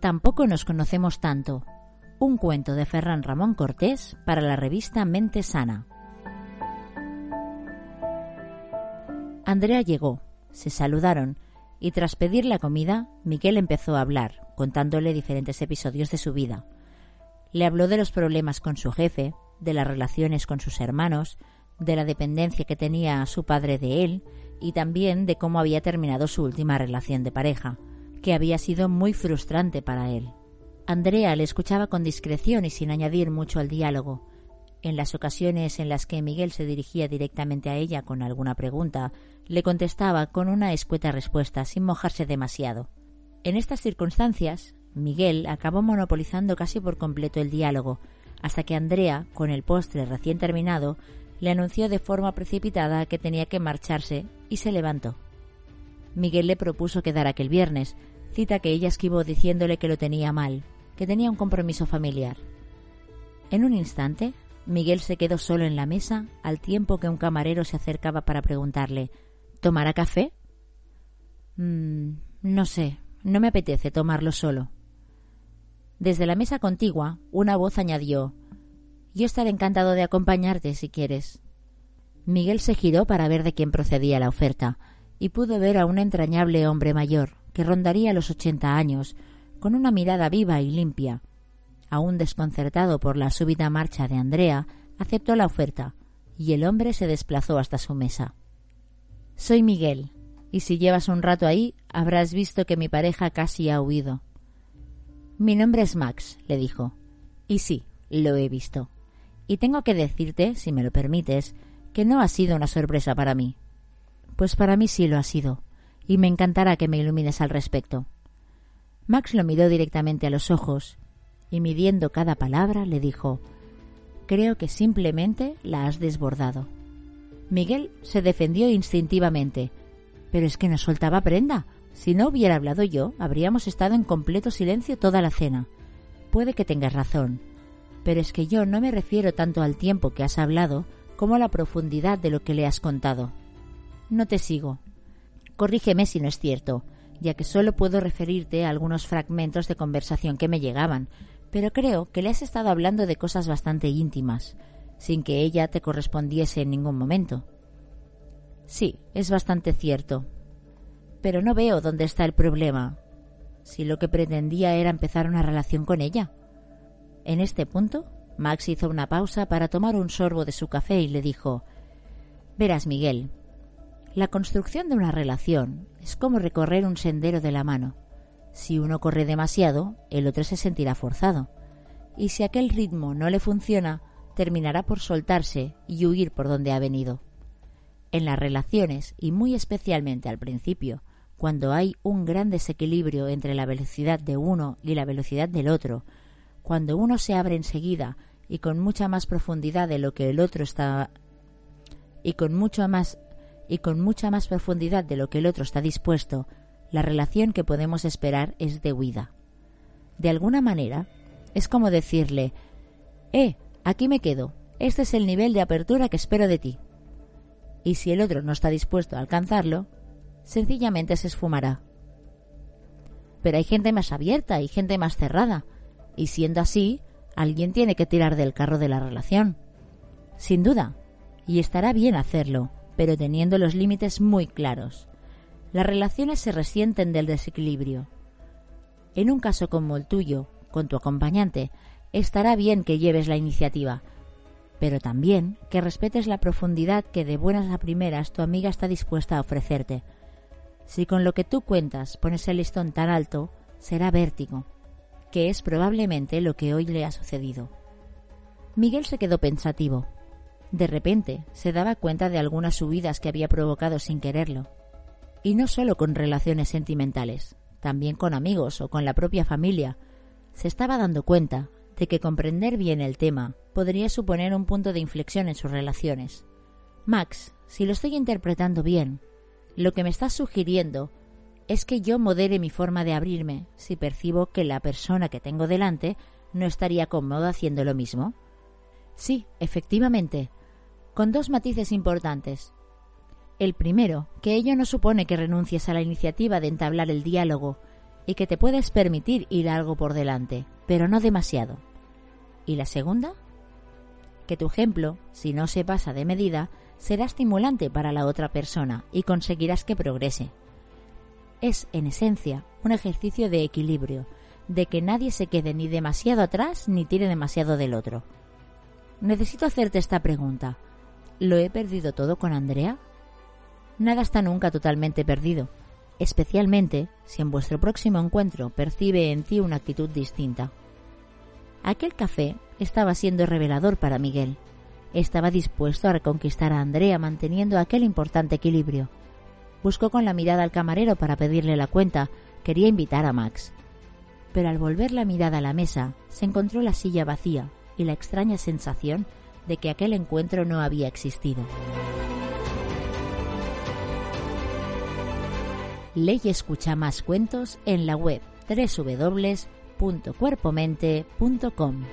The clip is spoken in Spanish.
Tampoco nos conocemos tanto. Un cuento de Ferran Ramón Cortés para la revista Mente Sana. Andrea llegó, se saludaron y tras pedir la comida, Miguel empezó a hablar, contándole diferentes episodios de su vida. Le habló de los problemas con su jefe, de las relaciones con sus hermanos, de la dependencia que tenía su padre de él y también de cómo había terminado su última relación de pareja que había sido muy frustrante para él. Andrea le escuchaba con discreción y sin añadir mucho al diálogo. En las ocasiones en las que Miguel se dirigía directamente a ella con alguna pregunta, le contestaba con una escueta respuesta, sin mojarse demasiado. En estas circunstancias, Miguel acabó monopolizando casi por completo el diálogo, hasta que Andrea, con el postre recién terminado, le anunció de forma precipitada que tenía que marcharse y se levantó. Miguel le propuso quedar aquel viernes, cita que ella esquivó diciéndole que lo tenía mal, que tenía un compromiso familiar. En un instante, Miguel se quedó solo en la mesa al tiempo que un camarero se acercaba para preguntarle ¿Tomará café? Mm, no sé, no me apetece tomarlo solo. Desde la mesa contigua, una voz añadió Yo estaré encantado de acompañarte si quieres. Miguel se giró para ver de quién procedía la oferta, y pudo ver a un entrañable hombre mayor, que rondaría los ochenta años, con una mirada viva y limpia. Aún desconcertado por la súbita marcha de Andrea, aceptó la oferta, y el hombre se desplazó hasta su mesa. Soy Miguel, y si llevas un rato ahí, habrás visto que mi pareja casi ha huido. Mi nombre es Max, le dijo. Y sí, lo he visto. Y tengo que decirte, si me lo permites, que no ha sido una sorpresa para mí. Pues para mí sí lo ha sido, y me encantará que me ilumines al respecto. Max lo miró directamente a los ojos, y midiendo cada palabra le dijo Creo que simplemente la has desbordado. Miguel se defendió instintivamente. Pero es que no soltaba prenda. Si no hubiera hablado yo, habríamos estado en completo silencio toda la cena. Puede que tengas razón, pero es que yo no me refiero tanto al tiempo que has hablado como a la profundidad de lo que le has contado. No te sigo. Corrígeme si no es cierto, ya que solo puedo referirte a algunos fragmentos de conversación que me llegaban, pero creo que le has estado hablando de cosas bastante íntimas, sin que ella te correspondiese en ningún momento. Sí, es bastante cierto. Pero no veo dónde está el problema. Si lo que pretendía era empezar una relación con ella. En este punto, Max hizo una pausa para tomar un sorbo de su café y le dijo Verás, Miguel, la construcción de una relación es como recorrer un sendero de la mano. Si uno corre demasiado, el otro se sentirá forzado. Y si aquel ritmo no le funciona, terminará por soltarse y huir por donde ha venido. En las relaciones, y muy especialmente al principio, cuando hay un gran desequilibrio entre la velocidad de uno y la velocidad del otro, cuando uno se abre enseguida y con mucha más profundidad de lo que el otro está y con mucho más y con mucha más profundidad de lo que el otro está dispuesto, la relación que podemos esperar es de huida. De alguna manera, es como decirle, Eh, aquí me quedo, este es el nivel de apertura que espero de ti. Y si el otro no está dispuesto a alcanzarlo, sencillamente se esfumará. Pero hay gente más abierta y gente más cerrada, y siendo así, alguien tiene que tirar del carro de la relación. Sin duda, y estará bien hacerlo, pero teniendo los límites muy claros. Las relaciones se resienten del desequilibrio. En un caso como el tuyo, con tu acompañante, estará bien que lleves la iniciativa, pero también que respetes la profundidad que de buenas a primeras tu amiga está dispuesta a ofrecerte. Si con lo que tú cuentas pones el listón tan alto, será vértigo, que es probablemente lo que hoy le ha sucedido. Miguel se quedó pensativo. De repente se daba cuenta de algunas subidas que había provocado sin quererlo. Y no solo con relaciones sentimentales, también con amigos o con la propia familia. Se estaba dando cuenta de que comprender bien el tema podría suponer un punto de inflexión en sus relaciones. Max, si lo estoy interpretando bien, lo que me estás sugiriendo es que yo modere mi forma de abrirme si percibo que la persona que tengo delante no estaría cómoda haciendo lo mismo. Sí, efectivamente, con dos matices importantes. El primero, que ello no supone que renuncies a la iniciativa de entablar el diálogo y que te puedes permitir ir algo por delante, pero no demasiado. Y la segunda, que tu ejemplo, si no se pasa de medida, será estimulante para la otra persona y conseguirás que progrese. Es, en esencia, un ejercicio de equilibrio, de que nadie se quede ni demasiado atrás ni tire demasiado del otro. Necesito hacerte esta pregunta. ¿Lo he perdido todo con Andrea? Nada está nunca totalmente perdido, especialmente si en vuestro próximo encuentro percibe en ti una actitud distinta. Aquel café estaba siendo revelador para Miguel. Estaba dispuesto a reconquistar a Andrea manteniendo aquel importante equilibrio. Buscó con la mirada al camarero para pedirle la cuenta. Quería invitar a Max. Pero al volver la mirada a la mesa, se encontró la silla vacía y la extraña sensación de que aquel encuentro no había existido. Ley escucha más cuentos en la web www.cuerpomente.com.